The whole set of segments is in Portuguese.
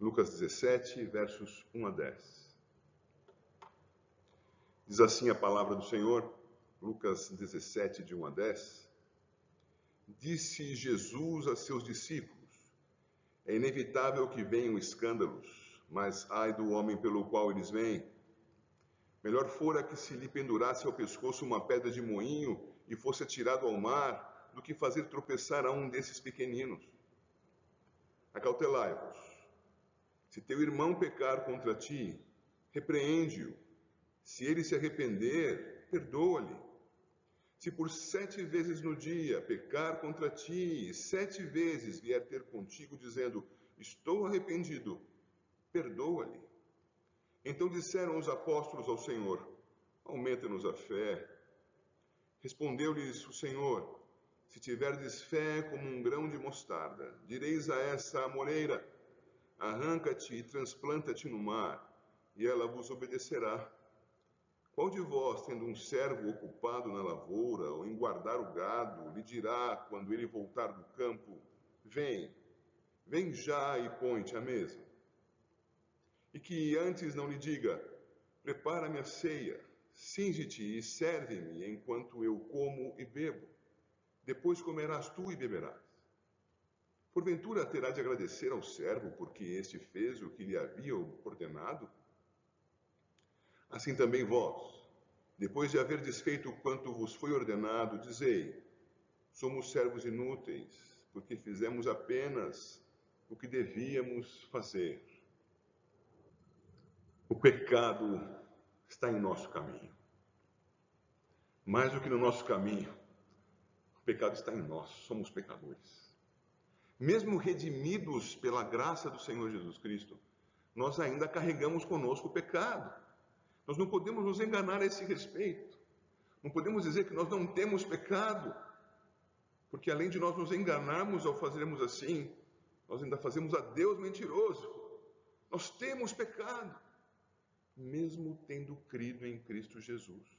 Lucas 17, versos 1 a 10. Diz assim a palavra do Senhor, Lucas 17, de 1 a 10. Disse Jesus a seus discípulos: É inevitável que venham escândalos, mas ai do homem pelo qual eles vêm. Melhor fora que se lhe pendurasse ao pescoço uma pedra de moinho e fosse atirado ao mar, do que fazer tropeçar a um desses pequeninos. Acautelai-vos. Se teu irmão pecar contra ti, repreende-o. Se ele se arrepender, perdoa-lhe. Se por sete vezes no dia pecar contra ti, sete vezes vier ter contigo, dizendo: Estou arrependido, perdoa-lhe. Então disseram os apóstolos ao Senhor: Aumenta-nos a fé. Respondeu-lhes o Senhor: Se tiverdes fé como um grão de mostarda, direis a essa amoreira: Arranca-te e transplanta-te no mar, e ela vos obedecerá. Qual de vós, tendo um servo ocupado na lavoura ou em guardar o gado, lhe dirá, quando ele voltar do campo: Vem, vem já e põe-te à mesa? E que antes não lhe diga: Prepara-me a ceia, cinge-te e serve-me enquanto eu como e bebo. Depois comerás tu e beberás. Porventura terá de agradecer ao servo porque este fez o que lhe havia ordenado? Assim também vós, depois de haver desfeito quanto vos foi ordenado, dizei: somos servos inúteis, porque fizemos apenas o que devíamos fazer. O pecado está em nosso caminho. Mais do que no nosso caminho, o pecado está em nós, somos pecadores. Mesmo redimidos pela graça do Senhor Jesus Cristo, nós ainda carregamos conosco o pecado. Nós não podemos nos enganar a esse respeito. Não podemos dizer que nós não temos pecado, porque além de nós nos enganarmos ao fazermos assim, nós ainda fazemos a Deus mentiroso. Nós temos pecado, mesmo tendo crido em Cristo Jesus.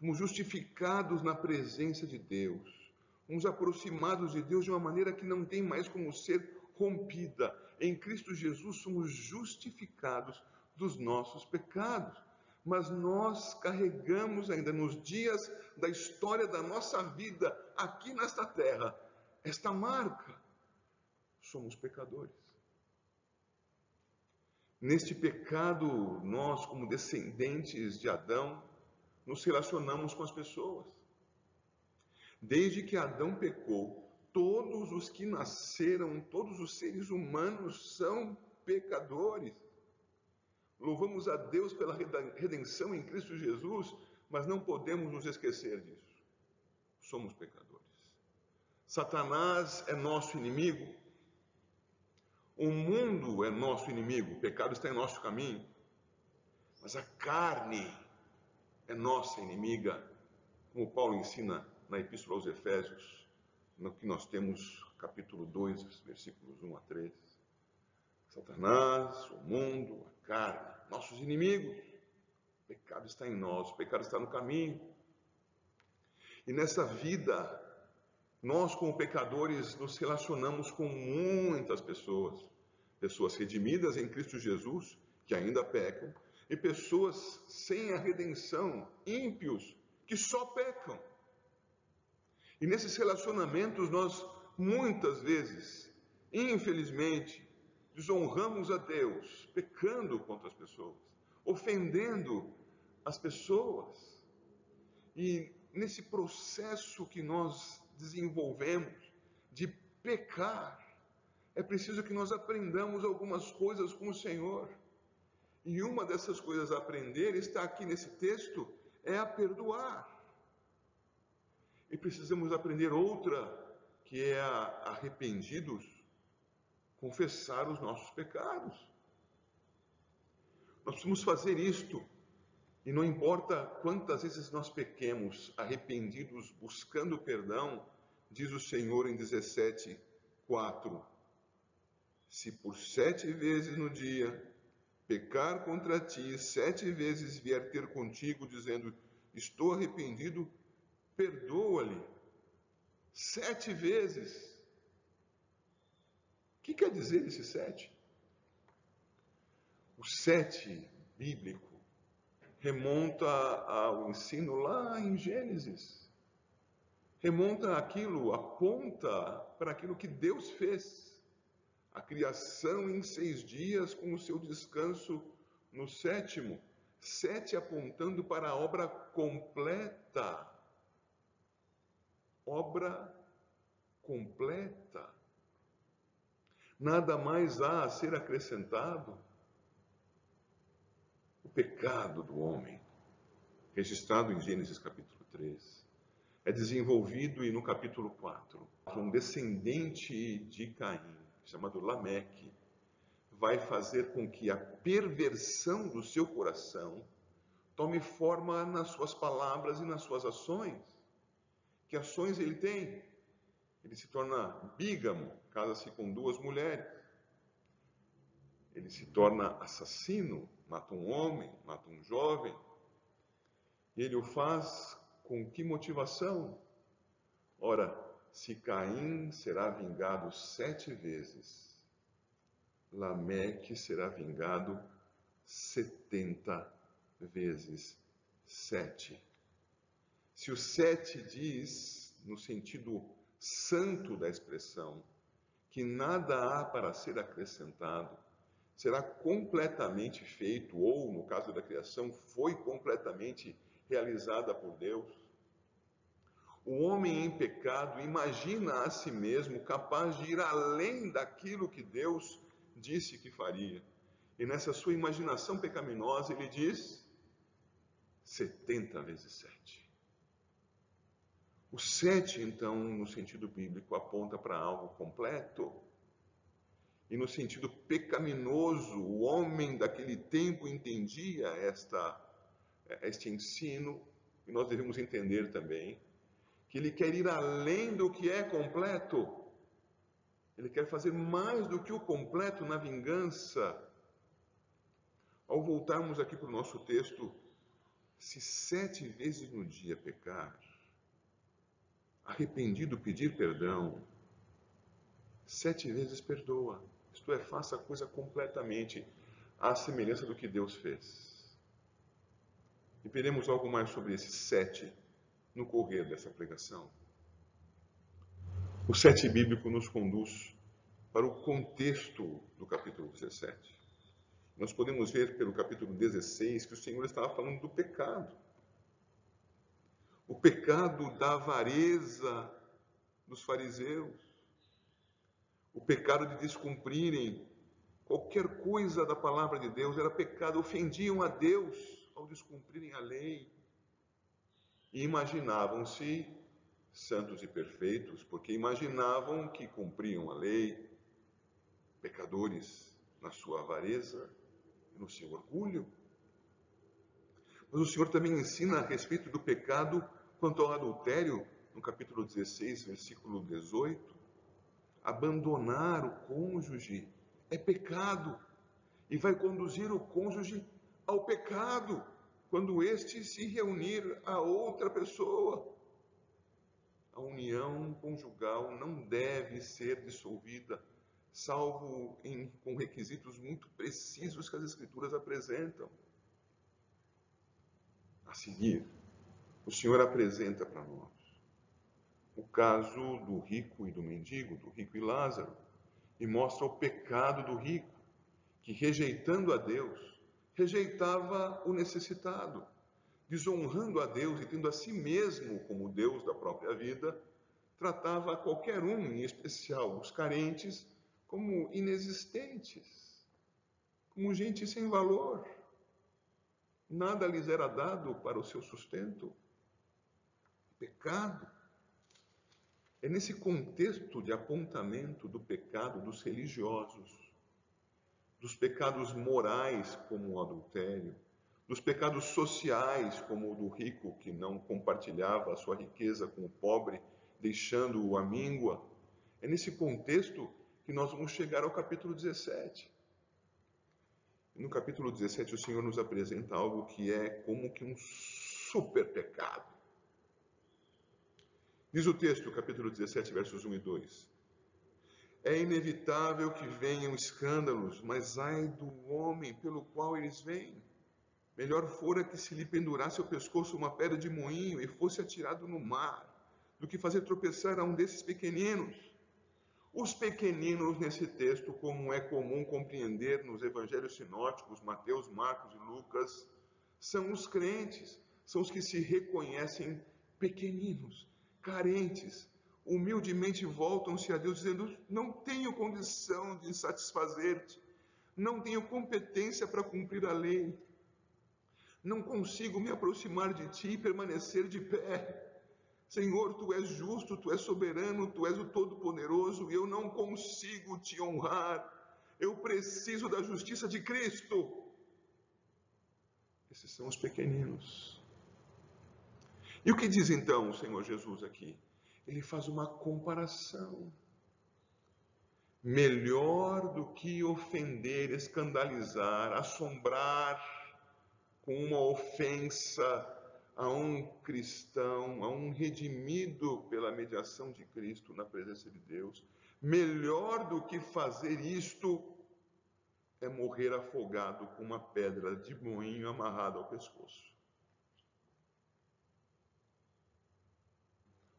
Fomos justificados na presença de Deus, fomos aproximados de Deus de uma maneira que não tem mais como ser rompida. Em Cristo Jesus somos justificados dos nossos pecados mas nós carregamos ainda nos dias da história da nossa vida aqui nesta terra esta marca. Somos pecadores. Neste pecado, nós, como descendentes de Adão, nos relacionamos com as pessoas. Desde que Adão pecou, todos os que nasceram, todos os seres humanos são pecadores. Louvamos a Deus pela redenção em Cristo Jesus, mas não podemos nos esquecer disso. Somos pecadores. Satanás é nosso inimigo. O mundo é nosso inimigo. O pecado está em nosso caminho. Mas a carne é nossa inimiga, como Paulo ensina na Epístola aos Efésios, no que nós temos capítulo 2, versículos 1 a 3. Satanás, o mundo, a carne, nossos inimigos. O pecado está em nós, o pecado está no caminho. E nessa vida, nós, como pecadores, nos relacionamos com muitas pessoas. Pessoas redimidas em Cristo Jesus, que ainda pecam, e pessoas sem a redenção, ímpios, que só pecam. E nesses relacionamentos, nós muitas vezes, infelizmente, desonramos a Deus, pecando contra as pessoas, ofendendo as pessoas. E nesse processo que nós desenvolvemos de pecar, é preciso que nós aprendamos algumas coisas com o Senhor. E uma dessas coisas a aprender está aqui nesse texto, é a perdoar. E precisamos aprender outra, que é a arrependidos, confessar os nossos pecados. Nós precisamos fazer isto, e não importa quantas vezes nós pequemos, arrependidos, buscando perdão, diz o Senhor em 17, 4. Se por sete vezes no dia pecar contra ti, sete vezes vier ter contigo, dizendo: Estou arrependido, perdoa-lhe. Sete vezes que quer dizer esse sete? sete bíblico remonta ao ensino lá em Gênesis. Remonta aquilo, aponta para aquilo que Deus fez. A criação em seis dias, com o seu descanso no sétimo. Sete apontando para a obra completa. Obra completa. Nada mais há a ser acrescentado pecado do homem, registrado em Gênesis capítulo 3, é desenvolvido e no capítulo 4, um descendente de Caim, chamado Lameque, vai fazer com que a perversão do seu coração tome forma nas suas palavras e nas suas ações. Que ações ele tem? Ele se torna bígamo, casa-se com duas mulheres. Ele se torna assassino, mata um homem, mata um jovem. E ele o faz com que motivação? Ora, se Caim será vingado sete vezes, Lameque será vingado setenta vezes sete. Se o sete diz, no sentido santo da expressão, que nada há para ser acrescentado, será completamente feito, ou no caso da criação, foi completamente realizada por Deus. O homem em pecado imagina a si mesmo capaz de ir além daquilo que Deus disse que faria. E nessa sua imaginação pecaminosa, ele diz 70 vezes 7. O 7, então, no sentido bíblico, aponta para algo completo e no sentido pecaminoso, o homem daquele tempo entendia esta, este ensino, e nós devemos entender também, que ele quer ir além do que é completo. Ele quer fazer mais do que o completo na vingança. Ao voltarmos aqui para o nosso texto, se sete vezes no dia pecar, arrependido pedir perdão, sete vezes perdoa. Isto é, faça a coisa completamente à semelhança do que Deus fez. E veremos algo mais sobre esses sete no correr dessa pregação. O sete bíblico nos conduz para o contexto do capítulo 17. Nós podemos ver pelo capítulo 16 que o Senhor estava falando do pecado. O pecado da avareza dos fariseus o pecado de descumprirem qualquer coisa da palavra de Deus era pecado, ofendiam a Deus ao descumprirem a lei. E imaginavam-se santos e perfeitos, porque imaginavam que cumpriam a lei, pecadores na sua avareza e no seu orgulho. Mas o Senhor também ensina a respeito do pecado quanto ao adultério, no capítulo 16, versículo 18 abandonar o cônjuge é pecado e vai conduzir o cônjuge ao pecado quando este se reunir a outra pessoa. A união conjugal não deve ser dissolvida, salvo em, com requisitos muito precisos que as Escrituras apresentam. A seguir, o Senhor apresenta para nós o caso do rico e do mendigo, do rico e Lázaro, e mostra o pecado do rico, que rejeitando a Deus, rejeitava o necessitado, desonrando a Deus e tendo a si mesmo como Deus da própria vida, tratava qualquer um, em especial os carentes, como inexistentes, como gente sem valor. Nada lhes era dado para o seu sustento. Pecado. É nesse contexto de apontamento do pecado dos religiosos, dos pecados morais, como o adultério, dos pecados sociais, como o do rico que não compartilhava a sua riqueza com o pobre, deixando-o à míngua. É nesse contexto que nós vamos chegar ao capítulo 17. No capítulo 17, o Senhor nos apresenta algo que é como que um super pecado Diz o texto, capítulo 17, versos 1 e 2. É inevitável que venham escândalos, mas ai do homem pelo qual eles vêm. Melhor fora que se lhe pendurasse ao pescoço uma pedra de moinho e fosse atirado no mar, do que fazer tropeçar a um desses pequeninos. Os pequeninos nesse texto, como é comum compreender nos evangelhos sinóticos, Mateus, Marcos e Lucas, são os crentes, são os que se reconhecem pequeninos, carentes, humildemente voltam-se a Deus dizendo: Não tenho condição de satisfazer-te, não tenho competência para cumprir a lei, não consigo me aproximar de ti e permanecer de pé. Senhor, tu és justo, tu és soberano, tu és o Todo-Poderoso e eu não consigo te honrar. Eu preciso da justiça de Cristo. Esses são os pequeninos. E o que diz então o Senhor Jesus aqui? ele faz uma comparação. Melhor do que ofender, escandalizar, assombrar com uma ofensa a um cristão, a um redimido pela mediação de Cristo na presença de Deus, melhor do que fazer isto é morrer afogado com uma pedra de moinho amarrada ao pescoço.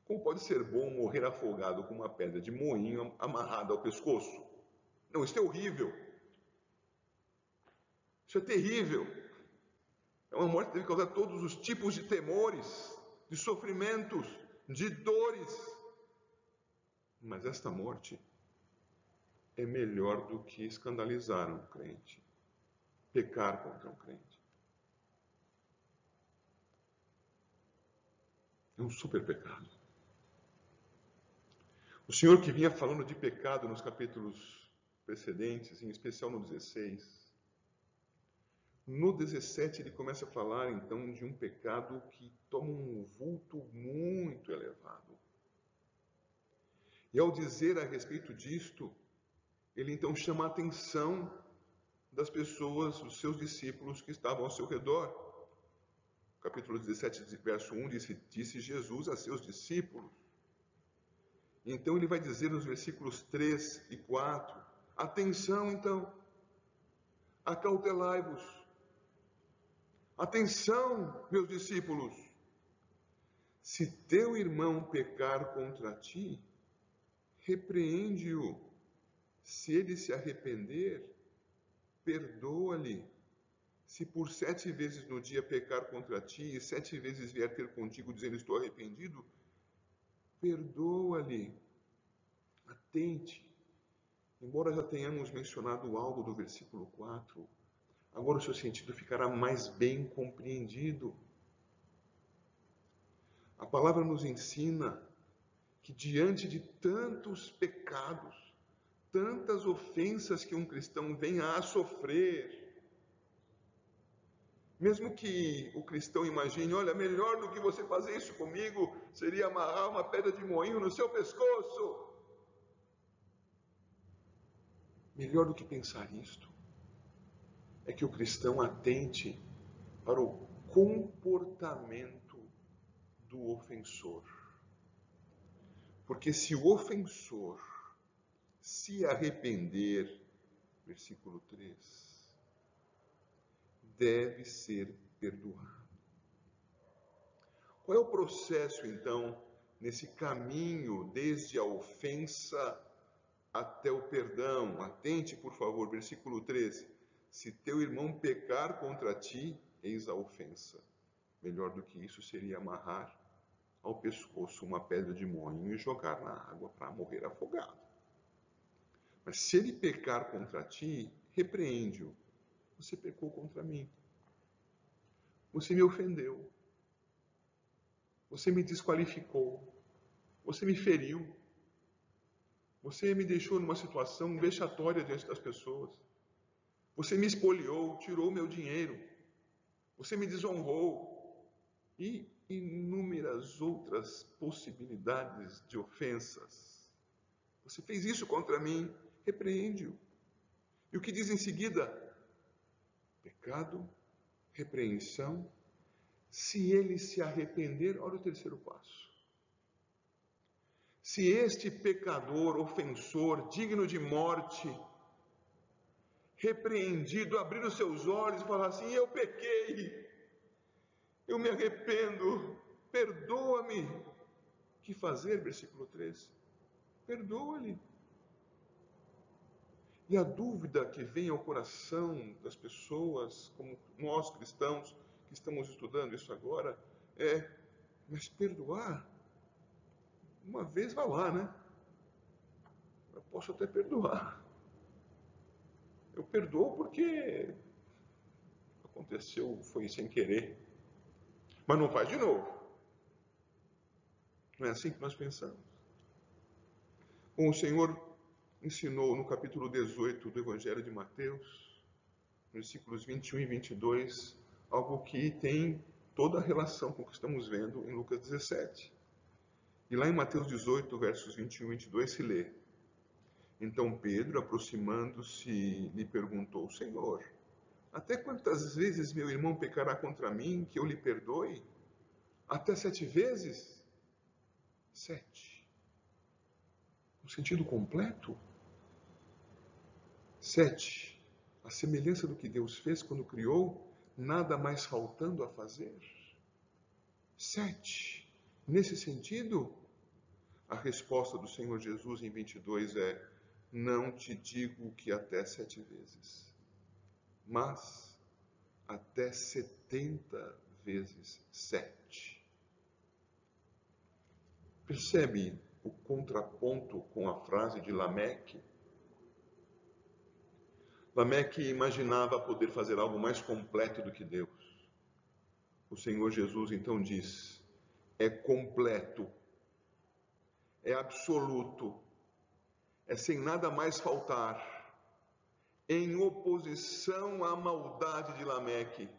Como pode ser bom morrer afogado com uma pedra de moinho amarrada ao pescoço? Não, isso é horrível. Isso é terrível. É uma morte que deve causar todos os tipos de temores, de sofrimentos, de dores. Mas esta morte é melhor do que escandalizar um crente, pecar contra um crente. É um super pecado. O Senhor que vinha falando de pecado nos capítulos precedentes, em especial no 16, no 17 ele começa a falar então de um pecado que toma um vulto muito elevado. E ao dizer a respeito disto, ele então chama a atenção das pessoas, os seus discípulos que estavam ao seu redor. Capítulo 17, verso 1 disse, disse Jesus a seus discípulos: então ele vai dizer nos versículos 3 e 4: Atenção então, acautelai-vos. Atenção, meus discípulos. Se teu irmão pecar contra ti, repreende-o. Se ele se arrepender, perdoa-lhe. Se por sete vezes no dia pecar contra ti e sete vezes vier ter contigo dizendo estou arrependido, perdoa-lhe. Atente. Embora já tenhamos mencionado algo do versículo 4, agora o seu sentido ficará mais bem compreendido. A palavra nos ensina que diante de tantos pecados, tantas ofensas que um cristão venha a sofrer, mesmo que o cristão imagine, olha, melhor do que você fazer isso comigo seria amarrar uma pedra de moinho no seu pescoço. Melhor do que pensar isto é que o cristão atente para o comportamento do ofensor. Porque se o ofensor se arrepender, versículo 3, deve ser perdoado. Qual é o processo, então, nesse caminho desde a ofensa até o perdão? Atente, por favor, versículo 13. Se teu irmão pecar contra ti, eis a ofensa. Melhor do que isso seria amarrar ao pescoço uma pedra de moinho e jogar na água para morrer afogado. Mas se ele pecar contra ti, repreende-o você pecou contra mim. Você me ofendeu. Você me desqualificou. Você me feriu. Você me deixou numa situação vexatória diante das pessoas. Você me espoliou, tirou meu dinheiro. Você me desonrou. E inúmeras outras possibilidades de ofensas. Você fez isso contra mim, repreende-o. E o que diz em seguida? pecado, repreensão. Se ele se arrepender, olha o terceiro passo. Se este pecador, ofensor, digno de morte, repreendido, abrir os seus olhos e falar assim: Eu pequei, eu me arrependo, perdoa-me. Que fazer? Versículo 13. Perdoa-lhe. E a dúvida que vem ao coração das pessoas, como nós cristãos que estamos estudando isso agora, é: mas perdoar? Uma vez vai lá, né? Eu posso até perdoar. Eu perdoo porque aconteceu, foi sem querer. Mas não faz de novo. Não é assim que nós pensamos. Bom, o Senhor ensinou no capítulo 18 do Evangelho de Mateus, versículos 21 e 22, algo que tem toda a relação com o que estamos vendo em Lucas 17. E lá em Mateus 18, versos 21 e 22 se lê: Então Pedro, aproximando-se, lhe perguntou: Senhor, até quantas vezes meu irmão pecará contra mim que eu lhe perdoe? Até sete vezes? Sete. No sentido completo? Sete. A semelhança do que Deus fez quando criou, nada mais faltando a fazer? Sete. Nesse sentido, a resposta do Senhor Jesus em 22 é: Não te digo que até sete vezes mas até 70 vezes 7. Percebe o contraponto com a frase de Lameque? Lameque imaginava poder fazer algo mais completo do que Deus. O Senhor Jesus então diz: é completo, é absoluto, é sem nada mais faltar em oposição à maldade de Lameque.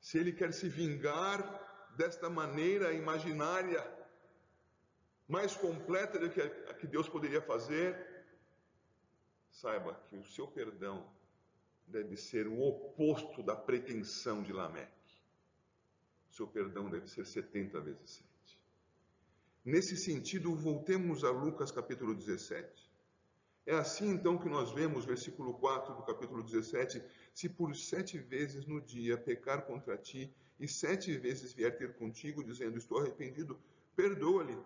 Se ele quer se vingar desta maneira imaginária, mais completa do que a que Deus poderia fazer, saiba que o seu perdão deve ser o oposto da pretensão de Lameque. Seu perdão deve ser 70 vezes 7. Nesse sentido, voltemos a Lucas capítulo 17. É assim então que nós vemos, versículo 4 do capítulo 17: Se por sete vezes no dia pecar contra ti, e sete vezes vier ter contigo, dizendo: Estou arrependido, perdoa-lhe.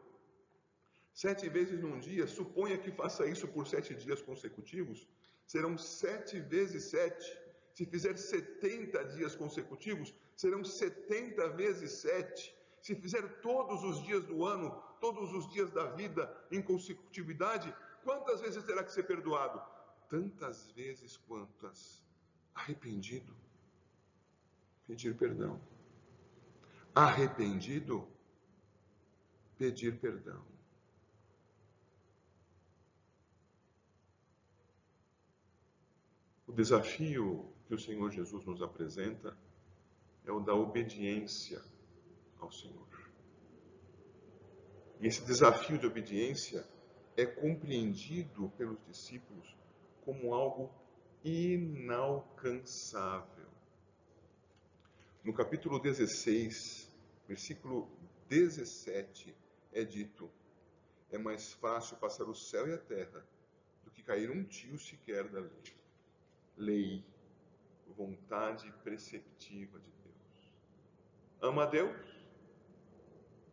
Sete vezes num dia, suponha que faça isso por sete dias consecutivos, serão sete vezes sete. Se fizer setenta dias consecutivos, serão setenta vezes sete. Se fizer todos os dias do ano, todos os dias da vida em consecutividade, quantas vezes terá que ser perdoado? Tantas vezes quantas arrependido pedir perdão. Arrependido pedir perdão. O desafio que o Senhor Jesus nos apresenta é o da obediência ao Senhor. E esse desafio de obediência é compreendido pelos discípulos como algo inalcançável. No capítulo 16, versículo 17, é dito: É mais fácil passar o céu e a terra do que cair um tio sequer da lei. Lei, vontade preceptiva de Deus. Ama a Deus,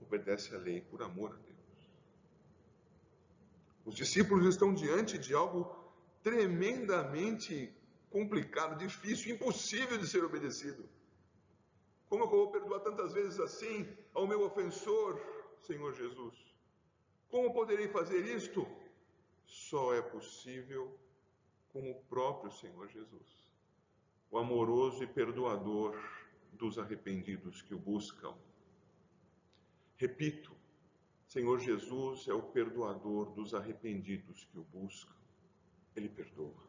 obedece a lei por amor a Deus. Os discípulos estão diante de algo tremendamente complicado, difícil, impossível de ser obedecido. Como eu vou perdoar tantas vezes assim ao meu ofensor, Senhor Jesus? Como poderei fazer isto? Só é possível com o próprio Senhor Jesus, o amoroso e perdoador dos arrependidos que o buscam. Repito, Senhor Jesus é o perdoador dos arrependidos que o buscam. Ele perdoa.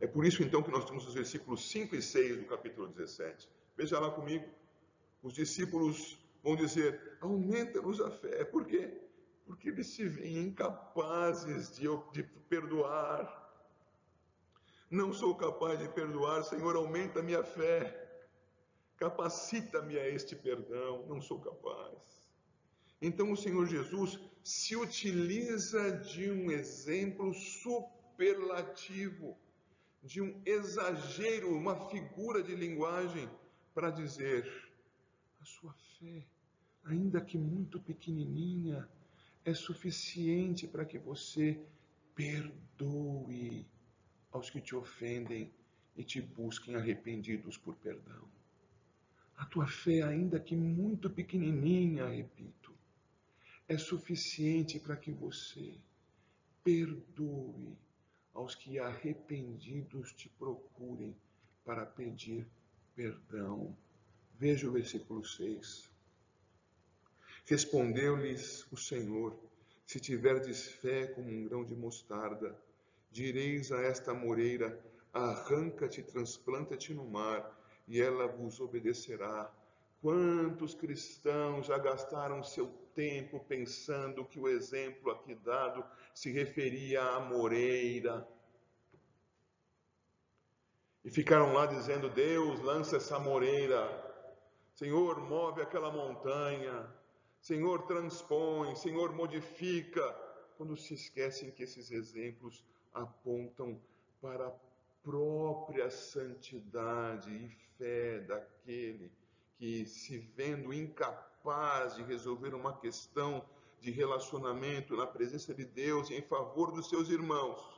É por isso então que nós temos os versículos 5 e 6 do capítulo 17. Veja lá comigo. Os discípulos vão dizer: aumenta-nos a fé. Por quê? Porque eles se veem incapazes de, de perdoar. Não sou capaz de perdoar, Senhor, aumenta a minha fé. Capacita-me a este perdão. Não sou capaz. Então o Senhor Jesus se utiliza de um exemplo superlativo, de um exagero, uma figura de linguagem para dizer: a sua fé, ainda que muito pequenininha, é suficiente para que você perdoe aos que te ofendem e te busquem arrependidos por perdão. A tua fé, ainda que muito pequenininha, repito, é suficiente para que você perdoe aos que arrependidos te procurem para pedir perdão. Veja o versículo 6. Respondeu-lhes o Senhor: Se tiverdes fé como um grão de mostarda, direis a esta moreira: Arranca-te, transplanta-te no mar, e ela vos obedecerá. Quantos cristãos já gastaram seu tempo pensando que o exemplo aqui dado se referia à moreira? E ficaram lá dizendo: Deus, lança essa moreira. Senhor, move aquela montanha. Senhor, transpõe. Senhor, modifica. Quando se esquecem que esses exemplos apontam para a própria santidade e fé daquele que, se vendo incapaz de resolver uma questão de relacionamento na presença de Deus em favor dos seus irmãos,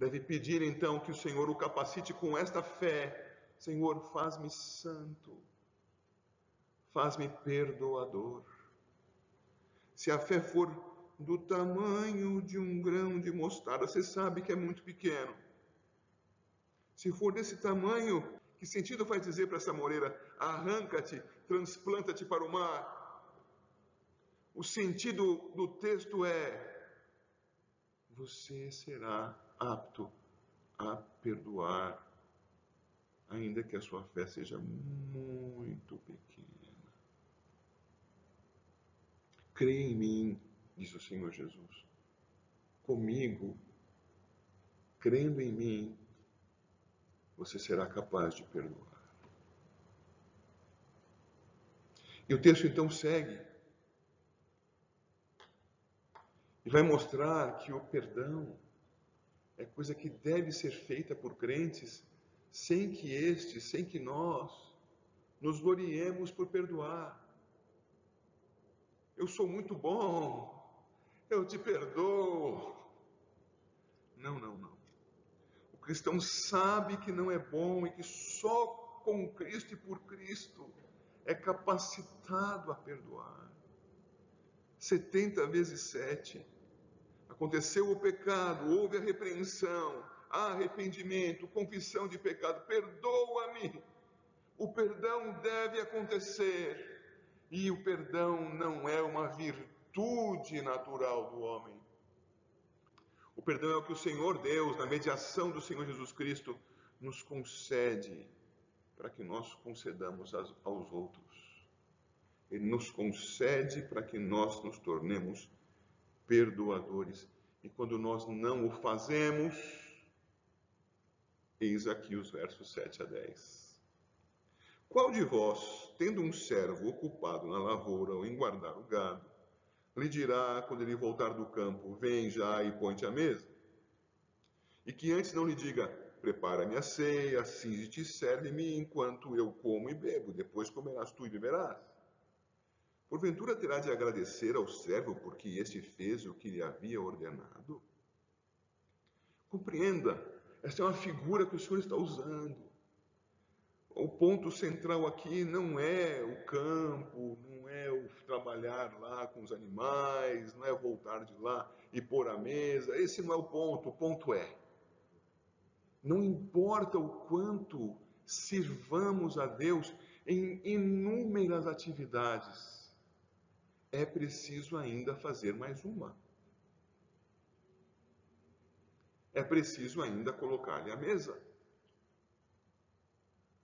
Deve pedir então que o Senhor o capacite com esta fé. Senhor, faz-me santo, faz-me perdoador. Se a fé for do tamanho de um grão de mostarda, você sabe que é muito pequeno. Se for desse tamanho, que sentido faz dizer para essa moreira: arranca-te, transplanta-te para o mar? O sentido do texto é: você será apto a perdoar, ainda que a sua fé seja muito pequena. Creia em mim, diz o Senhor Jesus. Comigo, crendo em mim, você será capaz de perdoar. E o texto então segue. E vai mostrar que o perdão é coisa que deve ser feita por crentes, sem que estes, sem que nós, nos gloriemos por perdoar. Eu sou muito bom, eu te perdoo. Não, não, não. O cristão sabe que não é bom e que só com Cristo e por Cristo é capacitado a perdoar. 70 vezes 7 Aconteceu o pecado, houve a repreensão, arrependimento, confissão de pecado. Perdoa-me. O perdão deve acontecer. E o perdão não é uma virtude natural do homem. O perdão é o que o Senhor Deus, na mediação do Senhor Jesus Cristo, nos concede para que nós concedamos aos outros. Ele nos concede para que nós nos tornemos perdoadores. E quando nós não o fazemos, eis aqui os versos 7 a 10. Qual de vós, tendo um servo ocupado na lavoura ou em guardar o gado, lhe dirá quando ele voltar do campo: Vem já e põe-te à mesa? E que antes não lhe diga: Prepara-me a ceia, cinge-te e serve-me enquanto eu como e bebo, depois comerás tu e beberás. Porventura terá de agradecer ao servo porque este fez o que lhe havia ordenado? Compreenda, esta é uma figura que o Senhor está usando. O ponto central aqui não é o campo, não é o trabalhar lá com os animais, não é voltar de lá e pôr a mesa. Esse não é o ponto. O ponto é: não importa o quanto sirvamos a Deus em inúmeras atividades, é preciso ainda fazer mais uma. É preciso ainda colocar-lhe à mesa.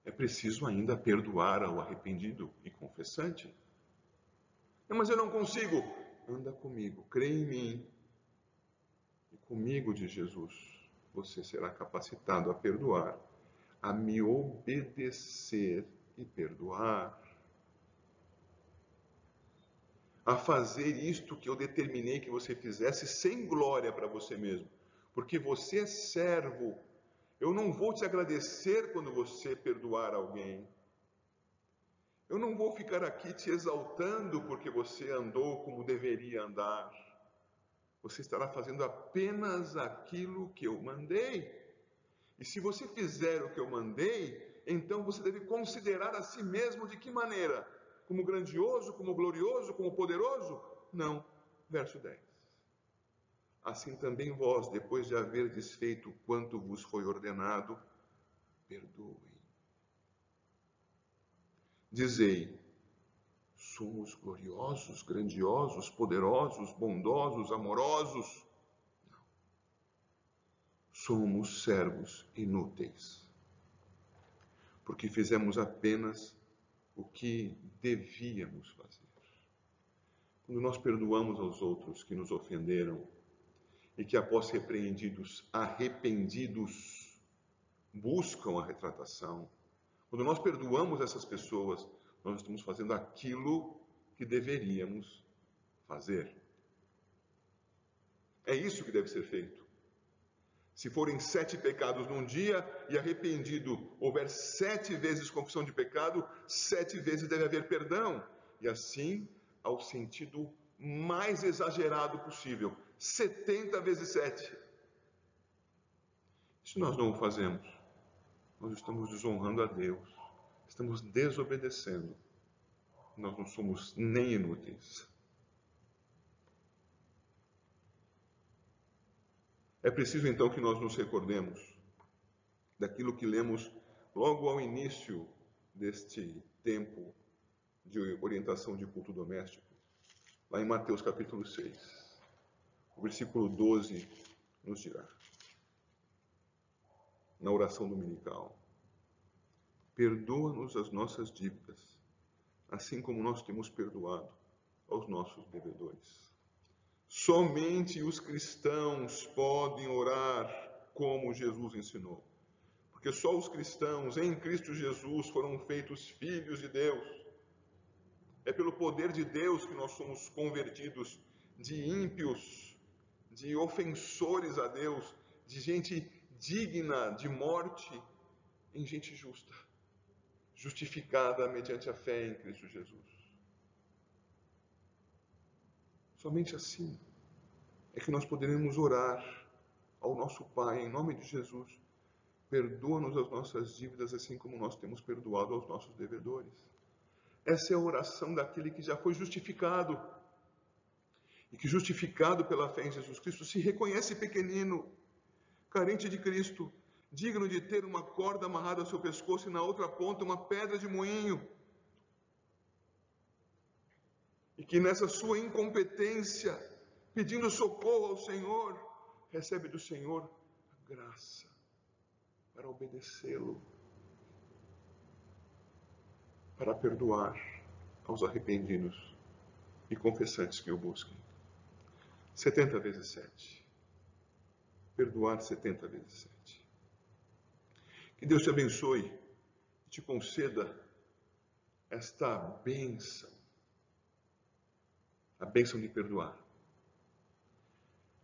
É preciso ainda perdoar ao arrependido e confessante. Mas eu não consigo. Anda comigo, crê em mim. E comigo, diz Jesus, você será capacitado a perdoar, a me obedecer e perdoar. a fazer isto que eu determinei que você fizesse sem glória para você mesmo, porque você é servo. Eu não vou te agradecer quando você perdoar alguém. Eu não vou ficar aqui te exaltando porque você andou como deveria andar. Você estará fazendo apenas aquilo que eu mandei. E se você fizer o que eu mandei, então você deve considerar a si mesmo de que maneira? Como grandioso, como glorioso, como poderoso? Não. Verso 10. Assim também vós, depois de haver desfeito quanto vos foi ordenado, perdoem. Dizei: somos gloriosos, grandiosos, poderosos, bondosos, amorosos. Não. Somos servos inúteis, porque fizemos apenas o que devíamos fazer. Quando nós perdoamos aos outros que nos ofenderam e que, após repreendidos, arrependidos, buscam a retratação, quando nós perdoamos essas pessoas, nós estamos fazendo aquilo que deveríamos fazer. É isso que deve ser feito. Se forem sete pecados num dia e arrependido houver sete vezes confissão de pecado, sete vezes deve haver perdão. E assim, ao sentido mais exagerado possível, 70 vezes sete. Se nós não o fazemos, nós estamos desonrando a Deus estamos desobedecendo. Nós não somos nem inúteis. É preciso então que nós nos recordemos daquilo que lemos logo ao início deste tempo de orientação de culto doméstico, lá em Mateus capítulo 6. O versículo 12 nos dirá, na oração dominical: Perdoa-nos as nossas dívidas, assim como nós temos perdoado aos nossos devedores. Somente os cristãos podem orar como Jesus ensinou. Porque só os cristãos em Cristo Jesus foram feitos filhos de Deus. É pelo poder de Deus que nós somos convertidos de ímpios, de ofensores a Deus, de gente digna de morte, em gente justa justificada mediante a fé em Cristo Jesus. Somente assim é que nós poderemos orar ao nosso Pai em nome de Jesus. Perdoa-nos as nossas dívidas, assim como nós temos perdoado aos nossos devedores. Essa é a oração daquele que já foi justificado. E que, justificado pela fé em Jesus Cristo, se reconhece pequenino, carente de Cristo, digno de ter uma corda amarrada ao seu pescoço e na outra ponta uma pedra de moinho. E que nessa sua incompetência, pedindo socorro ao Senhor, recebe do Senhor a graça para obedecê-lo, para perdoar aos arrependidos e confessantes que o busquem. 70 vezes 7. Perdoar 70 vezes 7. Que Deus te abençoe e te conceda esta bênção, a bênção de perdoar.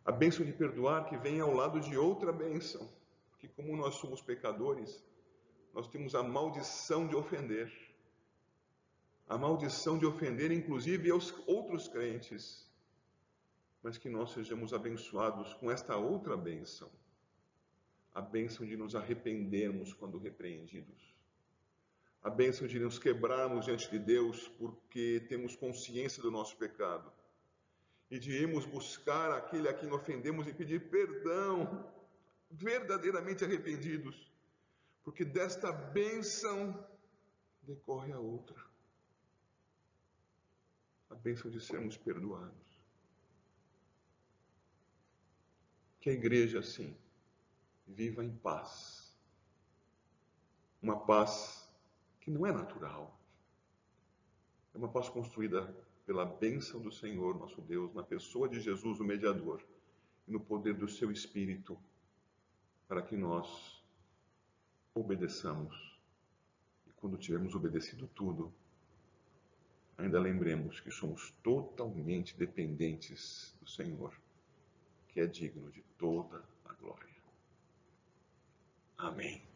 A bênção de perdoar que vem ao lado de outra bênção, que como nós somos pecadores, nós temos a maldição de ofender. A maldição de ofender, inclusive, aos outros crentes. Mas que nós sejamos abençoados com esta outra bênção a bênção de nos arrependermos quando repreendidos, a bênção de nos quebrarmos diante de Deus porque temos consciência do nosso pecado e de irmos buscar aquele a quem ofendemos e pedir perdão, verdadeiramente arrependidos, porque desta bênção decorre a outra, a bênção de sermos perdoados. Que a igreja, assim, viva em paz. Uma paz que não é natural. É uma paz construída pela bênção do Senhor, nosso Deus, na pessoa de Jesus, o mediador, e no poder do seu Espírito, para que nós obedeçamos. E quando tivermos obedecido tudo, ainda lembremos que somos totalmente dependentes do Senhor, que é digno de toda a glória. Amém.